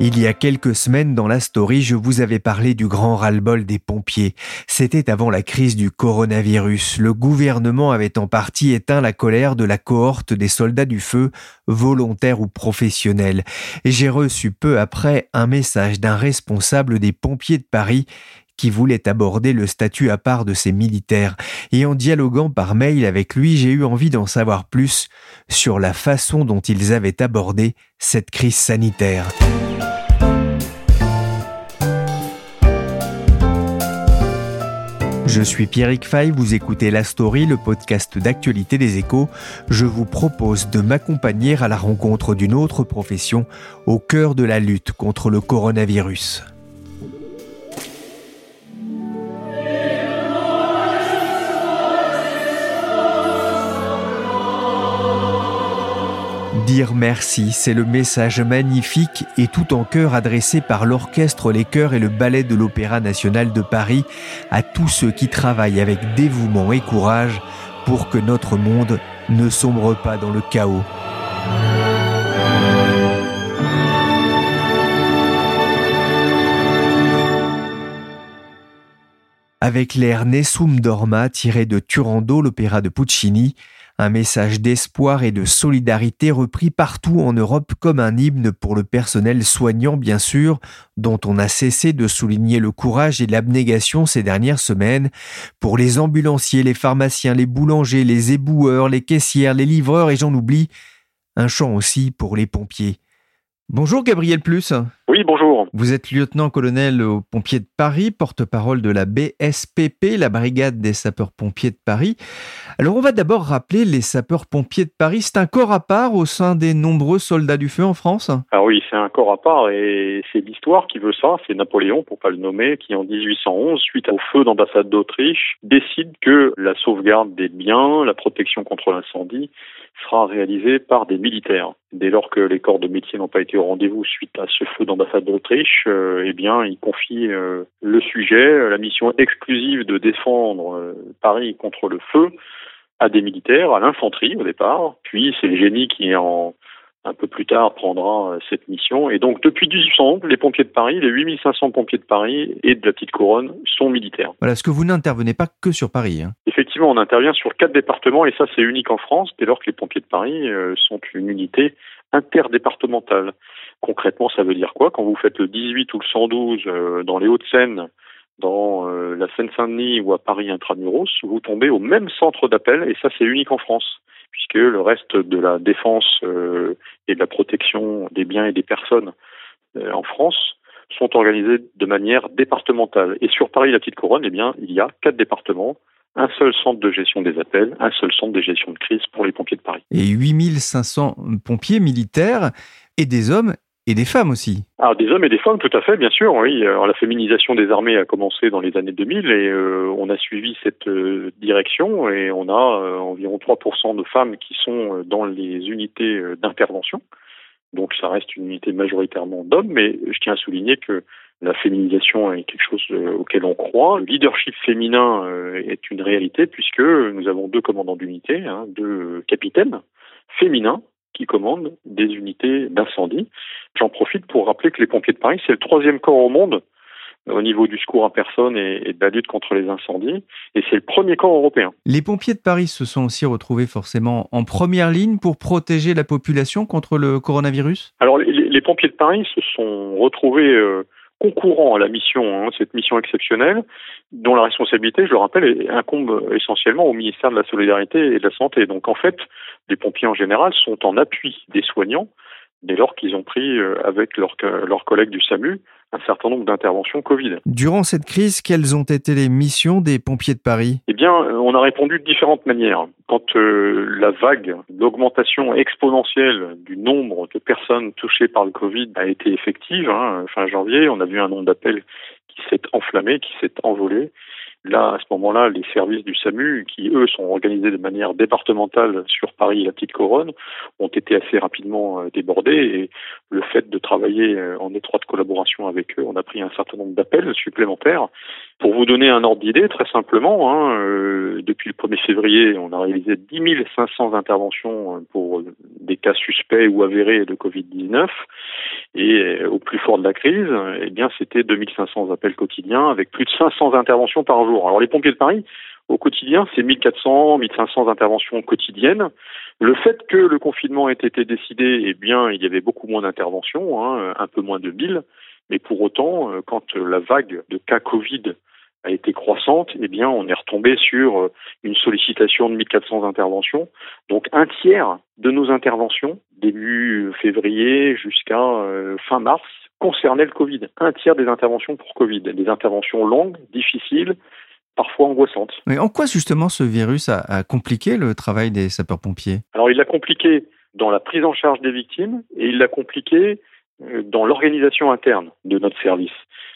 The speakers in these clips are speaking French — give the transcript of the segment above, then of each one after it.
Il y a quelques semaines dans la story, je vous avais parlé du grand ras-le-bol des pompiers. C'était avant la crise du coronavirus. Le gouvernement avait en partie éteint la colère de la cohorte des soldats du feu, volontaires ou professionnels. J'ai reçu peu après un message d'un responsable des pompiers de Paris qui voulait aborder le statut à part de ces militaires, et en dialoguant par mail avec lui, j'ai eu envie d'en savoir plus sur la façon dont ils avaient abordé cette crise sanitaire. Je suis Pierrick Fay, vous écoutez La Story, le podcast d'actualité des échos. Je vous propose de m'accompagner à la rencontre d'une autre profession au cœur de la lutte contre le coronavirus. Dire merci, c'est le message magnifique et tout en chœur adressé par l'orchestre, les chœurs et le ballet de l'Opéra national de Paris à tous ceux qui travaillent avec dévouement et courage pour que notre monde ne sombre pas dans le chaos. Avec l'air Nessum Dorma tiré de Turando, l'opéra de Puccini, un message d'espoir et de solidarité repris partout en Europe comme un hymne pour le personnel soignant bien sûr, dont on a cessé de souligner le courage et l'abnégation ces dernières semaines, pour les ambulanciers, les pharmaciens, les boulangers, les éboueurs, les caissières, les livreurs et j'en oublie, un chant aussi pour les pompiers. Bonjour Gabriel Plus. Oui, bonjour. Vous êtes lieutenant-colonel aux pompiers de Paris, porte-parole de la BSPP, la Brigade des sapeurs-pompiers de Paris. Alors on va d'abord rappeler les sapeurs-pompiers de Paris. C'est un corps à part au sein des nombreux soldats du feu en France? Ah oui, c'est un corps à part et c'est l'histoire qui veut ça. C'est Napoléon, pour pas le nommer, qui en 1811, suite au feu d'ambassade d'Autriche, décide que la sauvegarde des biens, la protection contre l'incendie, sera réalisé par des militaires. Dès lors que les corps de métier n'ont pas été au rendez-vous suite à ce feu d'ambassade d'Autriche, euh, eh bien, il confie euh, le sujet, la mission exclusive de défendre euh, Paris contre le feu à des militaires, à l'infanterie au départ. Puis c'est le génie qui en un peu plus tard prendra euh, cette mission. Et donc depuis 1811, les pompiers de Paris, les 8500 pompiers de Paris et de la petite couronne sont militaires. Voilà, ce que vous n'intervenez pas que sur Paris. Hein. Effectivement, on intervient sur quatre départements et ça c'est unique en France dès lors que les pompiers de Paris euh, sont une unité interdépartementale. Concrètement, ça veut dire quoi? Quand vous faites le 18 ou le 112 euh, dans les Hauts-de-Seine, dans la Seine-Saint-Denis ou à Paris intramuros, vous tombez au même centre d'appel et ça c'est unique en France puisque le reste de la défense euh, et de la protection des biens et des personnes euh, en France sont organisés de manière départementale. Et sur Paris, la petite couronne, eh bien, il y a quatre départements, un seul centre de gestion des appels, un seul centre de gestion de crise pour les pompiers de Paris. Et 8500 pompiers militaires et des hommes et des femmes aussi. Ah, des hommes et des femmes, tout à fait, bien sûr. Oui, Alors, la féminisation des armées a commencé dans les années 2000 et euh, on a suivi cette euh, direction et on a euh, environ 3% de femmes qui sont dans les unités d'intervention. Donc ça reste une unité majoritairement d'hommes, mais je tiens à souligner que la féminisation est quelque chose auquel on croit. Le leadership féminin est une réalité puisque nous avons deux commandants d'unité, hein, deux capitaines féminins qui commandent des unités d'incendie. J'en profite pour rappeler que les pompiers de Paris, c'est le troisième corps au monde au niveau du secours à personne et, de la lutte contre les incendies, et c'est le premier corps européen. Les pompiers de Paris se sont aussi retrouvés forcément en première ligne pour protéger la population contre le coronavirus? Alors les, pompiers de Paris se sont retrouvés euh, concourant à la mission, hein, cette mission exceptionnelle, dont la responsabilité, je le rappelle, incombe essentiellement au ministère de la Solidarité et de la Santé. Donc en fait, les pompiers en général sont en appui des soignants dès lors qu'ils ont pris euh, avec leurs collègues du SAMU un certain nombre d'interventions Covid. Durant cette crise, quelles ont été les missions des pompiers de Paris? Eh bien, on a répondu de différentes manières. Quand euh, la vague d'augmentation exponentielle du nombre de personnes touchées par le Covid a été effective, hein, fin janvier, on a vu un nombre d'appels qui s'est enflammé, qui s'est envolé. Là, à ce moment-là, les services du SAMU, qui eux sont organisés de manière départementale sur Paris et la Petite Couronne, ont été assez rapidement euh, débordés. Et le fait de travailler euh, en étroite collaboration avec eux, on a pris un certain nombre d'appels supplémentaires. Pour vous donner un ordre d'idée, très simplement, hein, euh, depuis le 1er février, on a réalisé 10 500 interventions pour des cas suspects ou avérés de Covid-19. Et au plus fort de la crise, eh bien, c'était 2500 appels quotidiens avec plus de 500 interventions par jour. Alors les pompiers de Paris, au quotidien, c'est 1400, 1500 interventions quotidiennes. Le fait que le confinement ait été décidé, eh bien, il y avait beaucoup moins d'interventions, hein, un peu moins de 1000. Mais pour autant, euh, quand la vague de cas Covid a été croissante, eh bien, on est retombé sur euh, une sollicitation de 1400 interventions. Donc, un tiers de nos interventions, début février jusqu'à euh, fin mars, concernaient le Covid. Un tiers des interventions pour Covid. Des interventions longues, difficiles, parfois angoissantes. Mais en quoi, justement, ce virus a, a compliqué le travail des sapeurs-pompiers? Alors, il l'a compliqué dans la prise en charge des victimes et il l'a compliqué euh, dans l'organisation interne de notre service.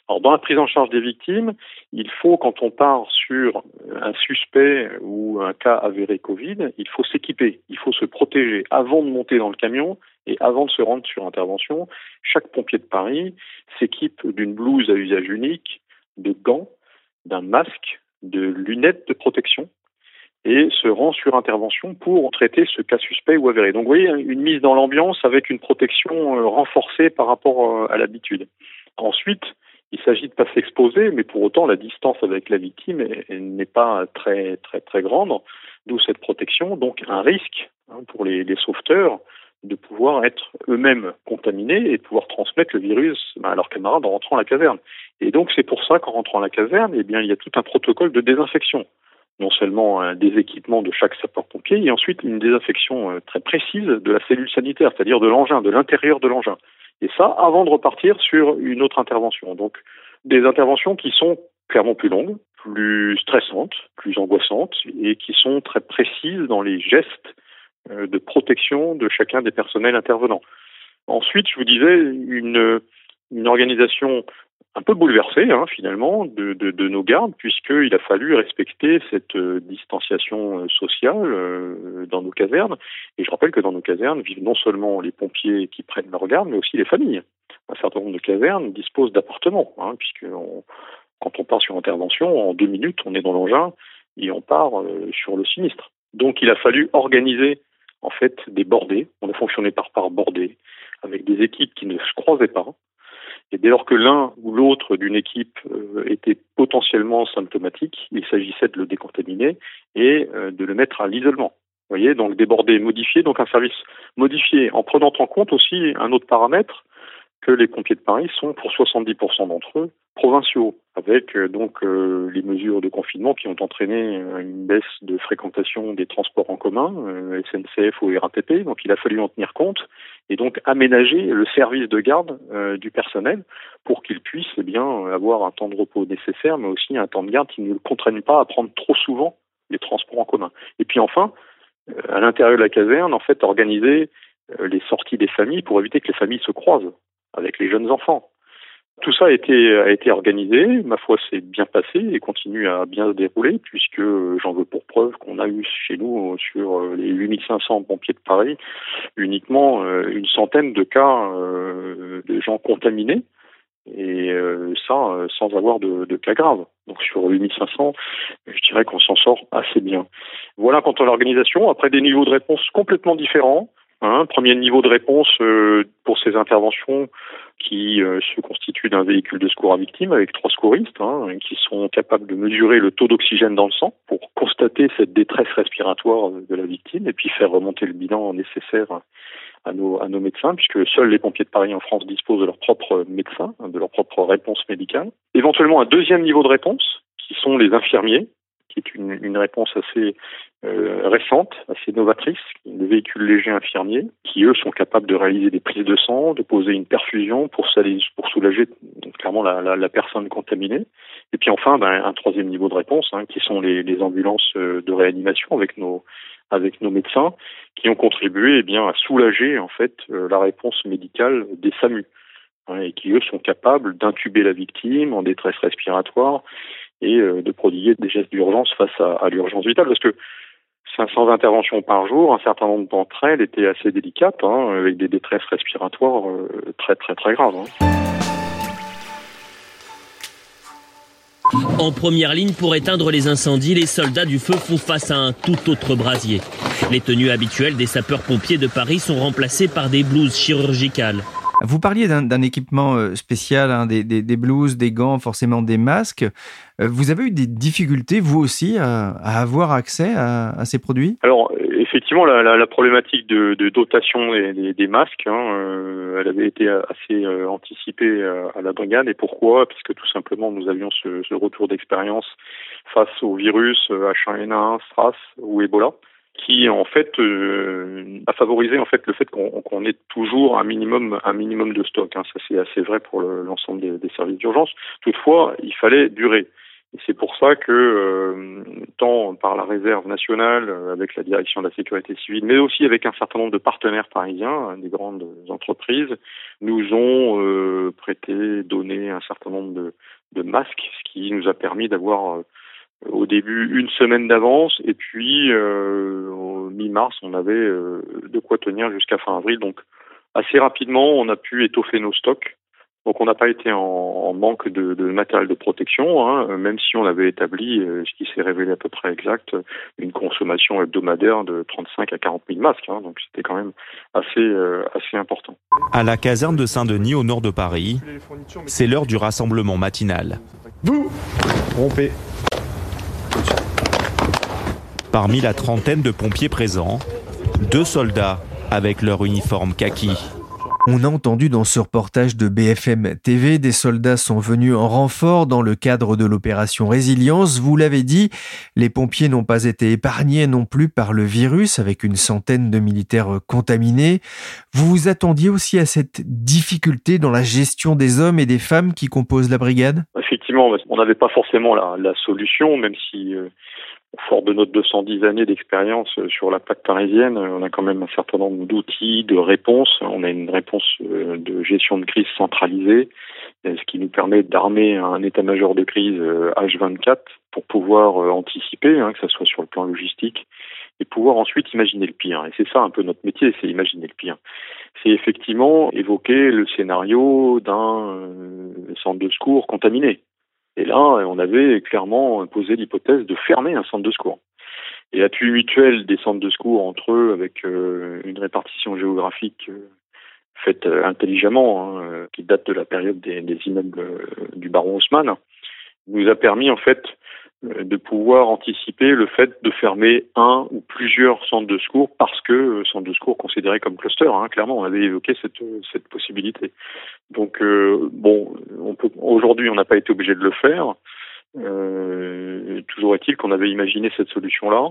Alors, dans la prise en charge des victimes, il faut, quand on part sur un suspect ou un cas avéré Covid, il faut s'équiper, il faut se protéger avant de monter dans le camion et avant de se rendre sur intervention. Chaque pompier de Paris s'équipe d'une blouse à usage unique, de gants, d'un masque, de lunettes de protection et se rend sur intervention pour traiter ce cas suspect ou avéré. Donc vous voyez, une mise dans l'ambiance avec une protection euh, renforcée par rapport euh, à l'habitude. Ensuite, il s'agit de pas s'exposer, mais pour autant la distance avec la victime n'est pas très très très grande, d'où cette protection. Donc un risque hein, pour les, les, sauveteurs de pouvoir être eux-mêmes contaminés et de pouvoir transmettre le virus à leurs camarades en rentrant à la caserne. Et donc c'est pour ça qu'en rentrant à la caserne, eh bien il y a tout un protocole de désinfection non seulement des équipements de chaque sapeur-pompier, et ensuite une désinfection euh, très précise de la cellule sanitaire, c'est-à-dire de l'engin, de l'intérieur de l'engin. Et ça, avant de repartir sur une autre intervention. Donc, des interventions qui sont clairement plus longues, plus stressantes, plus angoissantes, et qui sont très précises dans les gestes de protection de chacun des personnels intervenants. Ensuite, je vous disais, une, organisation un peu bouleversé hein, finalement de, nos gardes puisqu'il a fallu respecter cette euh, distanciation euh, sociale euh, dans nos casernes. Et je rappelle que dans nos casernes vivent non seulement les pompiers qui prennent leur garde, mais aussi les familles. Un certain nombre de casernes disposent d'appartements, hein, puisque quand on part sur intervention, en deux minutes, on est dans l'engin et on part sur le sinistre. Donc il a fallu organiser en fait des bordées. On a fonctionné par par bordées avec des équipes qui ne se croisaient pas, et dès lors que l'un ou l'autre d'une équipe euh, était potentiellement symptomatique, il s'agissait de le décontaminer et euh, de le mettre à l'isolement. Vous voyez, donc déborder, modifier, donc un service modifié en prenant en compte aussi un autre paramètre, que les pompiers de Paris sont pour 70% d'entre eux provinciaux, avec euh, donc euh, les mesures de confinement qui ont entraîné euh, une baisse de fréquentation des transports en commun, SNCF ou RATP. Donc il a fallu en tenir compte et donc aménager le service de garde du personnel pour qu'il puisse eh bien avoir un temps de repos nécessaire, mais aussi un temps de garde qui ne le contraigne pas à prendre trop souvent les transports en commun. Et puis enfin, à l'intérieur de la caserne, en fait, organiser les sorties des familles pour éviter que les familles se croisent avec les jeunes enfants. Tout ça a été, organisé, ma foi c'est bien passé et continue à bien se dérouler puisque j'en veux pour preuve qu'on a eu chez nous sur les 8500 pompiers de Paris uniquement euh, une centaine de cas euh, de gens contaminés et euh, ça sans avoir de, de, cas graves. Donc sur 8500, je dirais qu'on s'en sort assez bien. Voilà quant à l'organisation, après des niveaux de réponse complètement différents, un premier niveau de réponse euh, pour ces interventions qui euh, se constituent d'un véhicule de secours à victimes avec trois secouristes hein, qui sont capables de mesurer le taux d'oxygène dans le sang pour constater cette détresse respiratoire de la victime et puis faire remonter le bilan nécessaire à nos, à nos médecins, puisque seuls les pompiers de Paris en France disposent de leur propre médecin, de leur propre réponse médicale. Éventuellement un deuxième niveau de réponse, qui sont les infirmiers, qui est une, réponse assez euh, récente, assez novatrice, des véhicules légers infirmiers, qui eux sont capables de réaliser des prises de sang, de poser une perfusion pour, soulager clairement la, personne contaminée. Et puis enfin, ben, un troisième niveau de réponse, hein, qui sont les, ambulances euh, de réanimation avec nos avec nos médecins, qui ont contribué eh bien à soulager en fait euh, la réponse médicale des SAMU hein, et qui eux sont capables d'intuber la victime en détresse respiratoire et euh, de prodiguer des gestes d'urgence face à, l'urgence vitale parce que 500 interventions par jour, un certain nombre d'entre elles étaient assez délicates, hein, avec des détresses respiratoires euh, très très très graves. Hein. En première ligne pour éteindre les incendies, les soldats du feu font face à un tout autre brasier. Les tenues habituelles des sapeurs-pompiers de Paris sont remplacées par des blouses chirurgicales. Vous parliez d'un équipement euh, spécial, hein, des, des, des, blouses, des gants, forcément des masques. Euh, vous avez eu des difficultés, vous aussi, à, à avoir accès à, à, ces produits? Alors, effectivement, la, la, la problématique de, de, dotation des, des masques, hein, euh, elle avait été assez euh, anticipée à la brigade. Et pourquoi? Parce que tout simplement, nous avions ce, ce retour d'expérience face au virus H1N1, SRAS ou Ebola qui en fait euh, a favorisé en fait le fait qu'on qu ait toujours un minimum un minimum de stock. Hein. Ça c'est assez vrai pour l'ensemble le, des, services d'urgence. Toutefois, il fallait durer. Et c'est pour ça que euh, tant par la réserve nationale, euh, avec la direction de la sécurité civile, mais aussi avec un certain nombre de partenaires parisiens, des grandes entreprises, nous ont prêté, donné un certain nombre de masques, ce qui nous a permis d'avoir au début une semaine d'avance et puis euh, au mi-mars on avait euh, de quoi tenir jusqu'à fin avril donc assez rapidement on a pu étoffer nos stocks donc on n'a pas été en, en manque de, de, matériel de protection hein, même si on avait établi euh, ce qui s'est révélé à peu près exact une consommation hebdomadaire de 35 à 40 000 masques hein, donc c'était quand même assez euh, assez important. À la caserne de Saint-Denis au nord de Paris, c'est l'heure du rassemblement matinal. Vous rompez Parmi la trentaine de pompiers présents, deux soldats avec leur uniforme kaki. On a entendu dans ce reportage de BFM TV, des soldats sont venus en renfort dans le cadre de l'opération Résilience. Vous l'avez dit, les pompiers n'ont pas été épargnés non plus par le virus avec une centaine de militaires contaminés. Vous vous attendiez aussi à cette difficulté dans la gestion des hommes et des femmes qui composent la brigade? Effectivement, on n'avait pas forcément la, la, solution, même si euh, fort de notre 210 années d'expérience euh, sur la plaque parisienne, euh, on a quand même un certain nombre d'outils, de réponses. On a une réponse euh, de gestion de crise centralisée, ce qui nous permet d'armer un état-major de crise H24 pour pouvoir anticiper, hein, que ce soit sur le plan logistique, et pouvoir ensuite imaginer le pire. Et c'est ça un peu notre métier, c'est imaginer le pire. C'est effectivement évoquer le scénario d'un centre de secours contaminé. Et là, on avait clairement posé l'hypothèse de fermer un centre de secours. Et l'appui mutuel des centres de secours entre eux, avec euh, une répartition géographique euh, faite euh, intelligemment, hein, qui date de la période des, immeubles du baron Haussmann, nous a permis en fait de pouvoir anticiper le fait de fermer un ou plusieurs centres de secours parce que euh, centres de secours considérés comme cluster. Hein, clairement, on avait évoqué cette, cette possibilité. Donc euh, bon, aujourd'hui, on n'a pas été obligé de le faire. Euh, toujours est-il qu'on avait imaginé cette solution-là.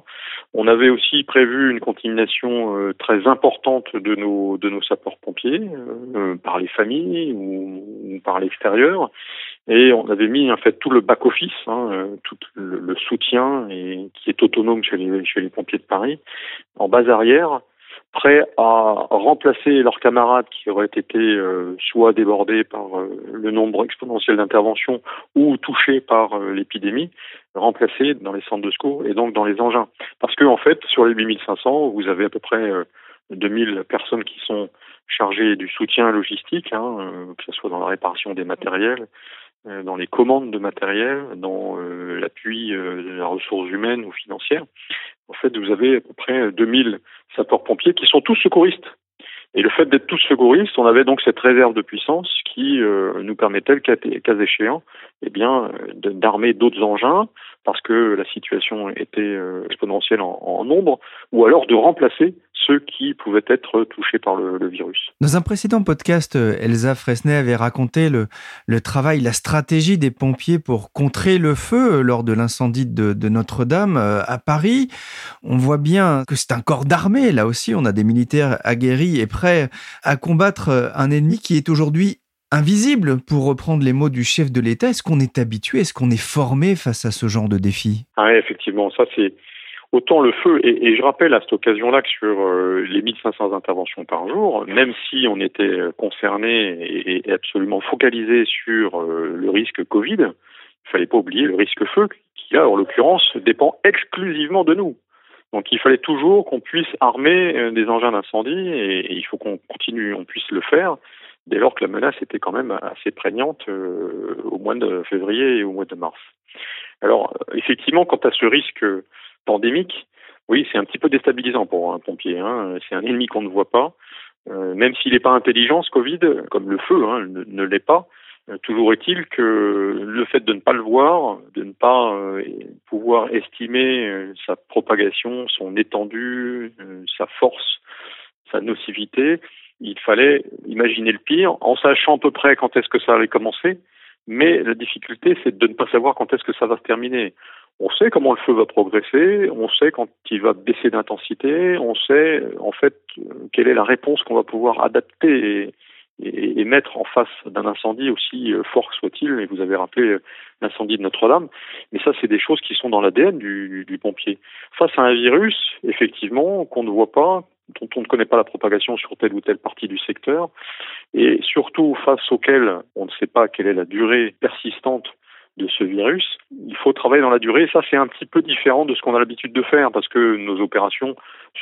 On avait aussi prévu une contamination euh, très importante de nos de nos sapeurs-pompiers euh, par les familles ou, par l'extérieur. Et on avait mis en fait tout le back office, hein, tout le, le, soutien et qui est autonome chez les chez les pompiers de Paris, en base arrière, prêts à remplacer leurs camarades qui auraient été euh, soit débordés par euh, le nombre exponentiel d'interventions ou touchés par euh, l'épidémie, remplacés dans les centres de secours et donc dans les engins. Parce que en fait, sur les 8500, vous avez à peu près 2000 personnes qui sont chargées du soutien logistique, hein, que ce soit dans la réparation des matériels, dans les commandes de matériel, dans l'appui de la ressource humaine ou financière. En fait, vous avez à peu près 2000 sapeurs-pompiers qui sont tous secouristes. Et le fait d'être tous secouristes, on avait donc cette réserve de puissance qui euh, nous permettait, cas échéant, eh bien, d'armer d'autres engins parce que la situation était euh, exponentielle en, nombre, ou alors de remplacer ceux qui pouvaient être touchés par le, virus. Dans un précédent podcast, Elsa Fresnay avait raconté le, travail, la stratégie des pompiers pour contrer le feu lors de l'incendie de Notre-Dame à Paris. On voit bien que c'est un corps d'armée. Là aussi, on a des militaires aguerris et prêts à combattre un ennemi qui est aujourd'hui invisible, pour reprendre les mots du chef de l'État. Est-ce qu'on est habitué, est-ce qu'on est formé face à ce genre de défi? Ah, Effectivement, ça c'est autant le feu, et, je rappelle à cette occasion-là que sur euh, les 1500 interventions par jour, même si on était concerné et, absolument focalisé sur euh, le risque Covid, il fallait pas oublier le risque feu qui là, en l'occurrence, dépend exclusivement de nous. Donc il fallait toujours qu'on puisse armer euh, des engins d'incendie et, il faut qu'on continue, on puisse le faire dès lors que la menace était quand même assez prégnante euh, au mois de février et au mois de mars. Alors effectivement, quant à ce risque pandémique, oui, c'est un petit peu déstabilisant pour un pompier. Hein. C'est un ennemi qu'on ne voit pas, euh, même s'il n'est pas intelligent, ce Covid, comme le feu hein, ne, l'est pas. Euh, toujours est-il que le fait de ne pas le voir, de ne pas pouvoir estimer sa propagation, son étendue, sa force, sa nocivité, il fallait imaginer le pire en sachant à peu près quand est-ce que ça allait commencer, mais la difficulté, c'est de ne pas savoir quand est-ce que ça va se terminer. On sait comment le feu va progresser, on sait quand il va baisser d'intensité, on sait en fait quelle est la réponse qu'on va pouvoir adapter et, et, mettre en face d'un incendie aussi euh, fort que soit-il. Et vous avez rappelé euh, l'incendie de Notre-Dame, mais ça, c'est des choses qui sont dans l'ADN du pompier. Face à un virus, effectivement, qu'on ne voit pas, dont on ne connaît pas la propagation sur telle ou telle partie du secteur, et surtout face auquel on ne sait pas quelle est la durée persistante de ce virus, il faut travailler dans la durée. Ça, c'est un petit peu différent de ce qu'on a l'habitude de faire parce que nos opérations,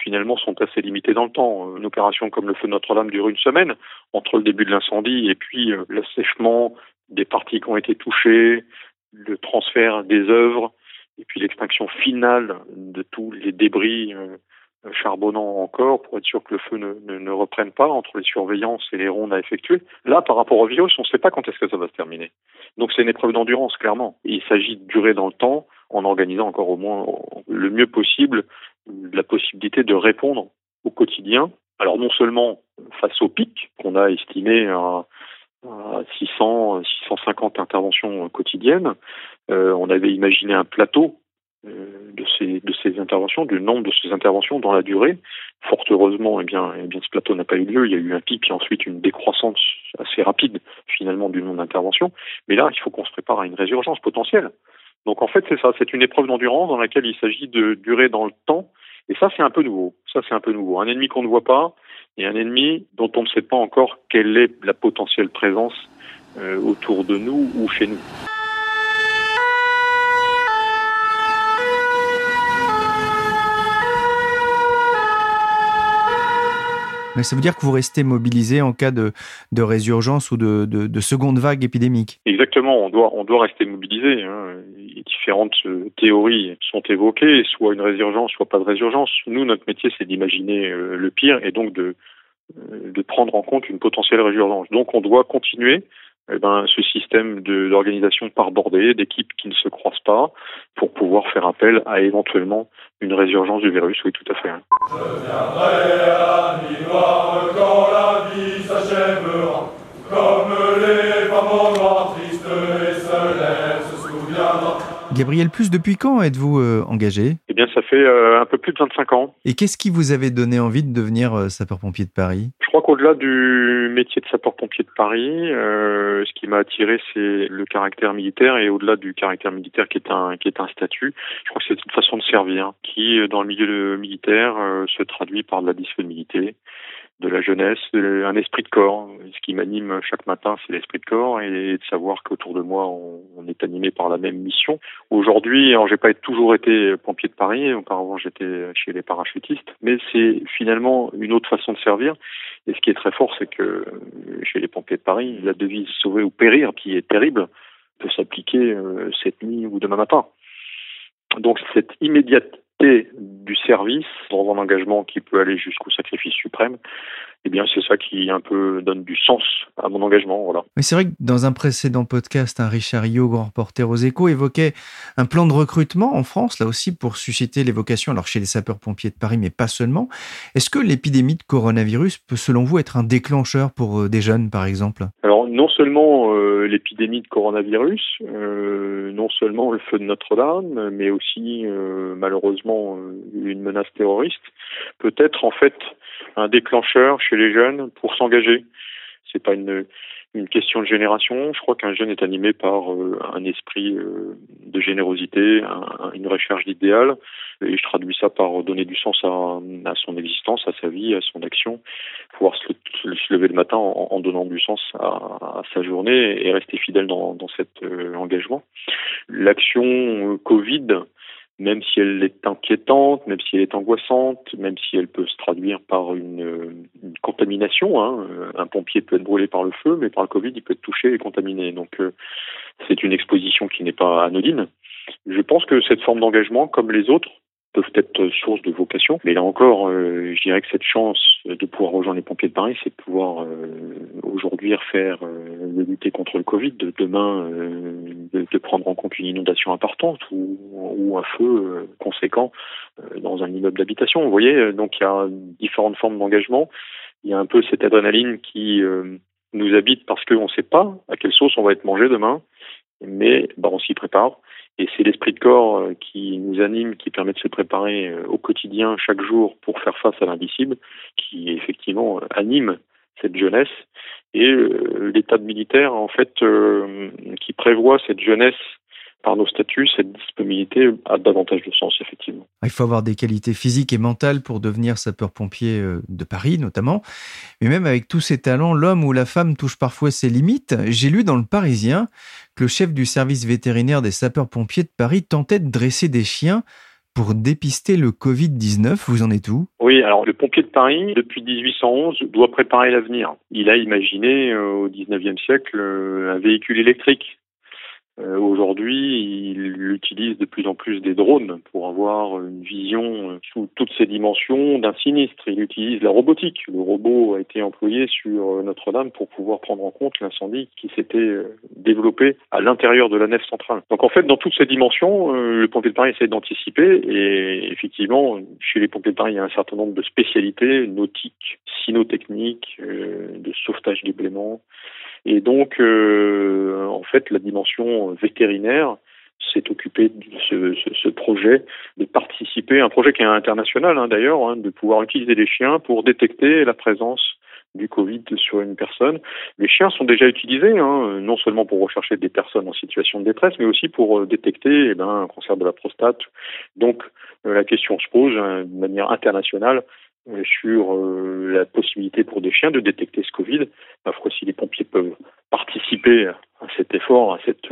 finalement, sont assez limitées dans le temps. Une opération comme le feu Notre-Dame dure une semaine entre le début de l'incendie et puis euh, l'assèchement des parties qui ont été touchées, le transfert des œuvres et puis l'extinction finale de tous les débris euh, charbonnant encore pour être sûr que le feu ne, ne, ne, reprenne pas entre les surveillances et les rondes à effectuer. Là, par rapport au virus, on ne sait pas quand est-ce que ça va se terminer. Donc c'est une épreuve d'endurance, clairement. il s'agit de durer dans le temps en organisant encore au moins le mieux possible la possibilité de répondre au quotidien. Alors non seulement face au pic qu'on a estimé à, 600, 650 interventions quotidiennes, euh, on avait imaginé un plateau de ces, de ces interventions, du nombre de ces interventions dans la durée. Fort heureusement, eh bien, eh bien ce plateau n'a pas eu lieu. Il y a eu un pic et ensuite une décroissance assez rapide finalement du nombre d'interventions. Mais là, il faut qu'on se prépare à une résurgence potentielle. Donc en fait, c'est ça, c'est une épreuve d'endurance dans laquelle il s'agit de durer dans le temps. Et ça, c'est un peu nouveau. Ça, c'est un peu nouveau. Un ennemi qu'on ne voit pas et un ennemi dont on ne sait pas encore quelle est la potentielle présence euh, autour de nous ou chez nous. Mais ça veut dire que vous restez mobilisé en cas de, de résurgence ou de, de, de, seconde vague épidémique. Exactement, on doit, on doit rester mobilisé. Hein. Différentes euh, théories sont évoquées, soit une résurgence, soit pas de résurgence. Nous, notre métier, c'est d'imaginer euh, le pire et donc de, euh, de prendre en compte une potentielle résurgence. Donc on doit continuer eh ben, ce système d'organisation par bordée, d'équipes qui ne se croisent pas, pour pouvoir faire appel à éventuellement une résurgence du virus. Oui, tout à fait. Je s'achèvera, Gabriel Plus, depuis quand êtes-vous euh, engagé? Eh bien, ça fait euh, un peu plus de 25 ans. Et qu'est-ce qui vous avait donné envie de devenir euh, sapeur-pompier de Paris? Je crois qu'au-delà du métier de sapeur-pompier de Paris, ce qui m'a attiré, c'est le caractère militaire et au-delà du caractère militaire qui est un qui est un statut, je crois que c'est une façon de servir qui, dans le milieu militaire, se traduit par de la disponibilité de la jeunesse, un esprit de corps. Ce qui m'anime chaque matin, c'est l'esprit de corps et de savoir qu'autour de moi, on, est animé par la même mission. Aujourd'hui, alors j'ai pas toujours été pompier de Paris, auparavant j'étais chez les parachutistes, mais c'est finalement une autre façon de servir. Et ce qui est très fort, c'est que chez les pompiers de Paris, la devise sauver ou périr, qui est terrible, peut s'appliquer euh, cette nuit ou demain matin. Donc cette immédiateté qualité du service dans un engagement qui peut aller jusqu'au sacrifice suprême, eh bien, c'est ça qui un peu donne du sens à mon engagement, voilà. Mais c'est vrai que dans un précédent podcast, un Richard Rio, grand reporter aux Échos, évoquait un plan de recrutement en France, là aussi pour susciter les vocations, alors chez les sapeurs-pompiers de Paris, mais pas seulement. Est-ce que l'épidémie de coronavirus peut, selon vous, être un déclencheur pour euh, des jeunes, par exemple? Alors, non seulement euh, l'épidémie de coronavirus, euh, non seulement le feu de Notre-Dame, mais aussi euh, malheureusement une menace terroriste, peut être en fait un déclencheur chez les jeunes pour s'engager. C'est pas une, une question de génération. Je crois qu'un jeune est animé par euh, un esprit euh, de générosité, une recherche d'idéal. Et je traduis ça par donner du sens à, son existence, à sa vie, à son action. Pouvoir se, lever le matin en, donnant du sens à, sa journée et rester fidèle dans, dans cet euh, engagement. L'action Covid même si elle est inquiétante, même si elle est angoissante, même si elle peut se traduire par une, une contamination. Hein. Un pompier peut être brûlé par le feu, mais par le Covid, il peut être touché et contaminé. Donc euh, c'est une exposition qui n'est pas anodine. Je pense que cette forme d'engagement, comme les autres, peuvent être source de vocation. Mais là encore, euh, je dirais que cette chance de pouvoir rejoindre les pompiers de Paris, c'est de pouvoir euh, aujourd'hui refaire, euh, de lutter contre le Covid, de demain euh, de, prendre en compte une inondation importante ou, un feu conséquent dans un immeuble d'habitation. Vous voyez, donc il y a différentes formes d'engagement. Il y a un peu cette adrénaline qui nous habite parce qu'on ne sait pas à quelle sauce on va être mangé demain, mais bah, on s'y prépare. Et c'est l'esprit de corps euh, qui nous anime, qui permet de se préparer euh, au quotidien, chaque jour, pour faire face à l'indicible, qui effectivement euh, anime cette jeunesse. Et l'état militaire, en fait, qui prévoit cette jeunesse par nos statuts, cette disponibilité a davantage de sens, effectivement. Il faut avoir des qualités physiques et mentales pour devenir sapeur-pompier de Paris, notamment. Mais même avec tous ces talents, l'homme ou la femme touche parfois ses limites. J'ai lu dans Le Parisien que le chef du service vétérinaire des sapeurs-pompiers de Paris tentait de dresser des chiens pour dépister le Covid-19. Vous en êtes où? Oui, alors le pompier de Paris, depuis 1811, doit préparer l'avenir. Il a imaginé euh, au 19e siècle euh, un véhicule électrique euh, Aujourd'hui, il utilise de plus en plus des drones pour avoir une vision euh, sous toutes ses dimensions d'un sinistre. Il utilise la robotique. Le robot a été employé sur euh, Notre-Dame pour pouvoir prendre en compte l'incendie qui s'était euh, développé à l'intérieur de la nef centrale. Donc en fait, dans toutes ces dimensions, le pompier de Paris essaie d'anticiper et effectivement, chez les pompiers de Paris, il y a un certain nombre de spécialités nautiques, cynotechniques, de sauvetage des bléments, et donc, en fait, la dimension vétérinaire s'est occupée de ce, projet, de participer, un projet qui est international hein, d'ailleurs, hein, de pouvoir utiliser les chiens pour détecter la présence du Covid sur une personne. Les chiens sont déjà utilisés, hein, non seulement pour rechercher des personnes en situation de détresse, mais aussi pour euh, détecter eh ben, un cancer de la prostate. Donc euh, la question se pose de manière internationale euh, sur la possibilité pour des chiens de détecter ce Covid. Foi, si les pompiers peuvent participer à cet effort, à cette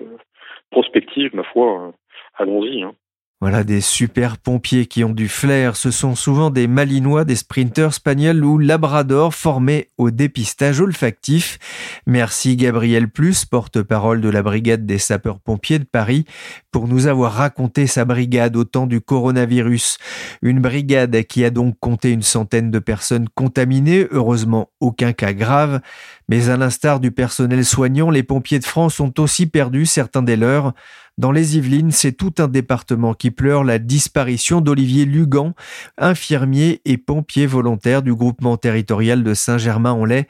prospective, ma foi, allons-y. Hein. Voilà des super pompiers qui ont du flair. Ce sont souvent des malinois, des sprinters spagnols ou labradors formés au dépistage olfactif. Merci Gabriel Plus, porte-parole de la brigade des sapeurs-pompiers de Paris, pour nous avoir raconté sa brigade au temps du coronavirus. Une brigade qui a donc compté une centaine de personnes contaminées, heureusement aucun cas grave. Mais à l'instar du personnel soignant, les pompiers de France ont aussi perdu certains des leurs. Dans les Yvelines, c'est tout un département qui pleure la disparition d'Olivier Lugan, infirmier et pompier volontaire du groupement territorial de Saint-Germain-en-Laye.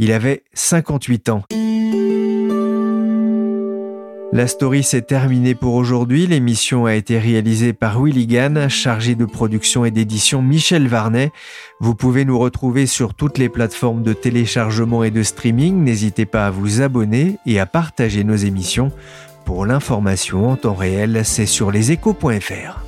Il avait 58 ans. La story s'est terminée pour aujourd'hui. L'émission a été réalisée par Willy Gann, chargé de production et d'édition Michel Varnet. Vous pouvez nous retrouver sur toutes les plateformes de téléchargement et de streaming. N'hésitez pas à vous abonner et à partager nos émissions. Pour l'information en temps réel, c'est sur leséchos.fr.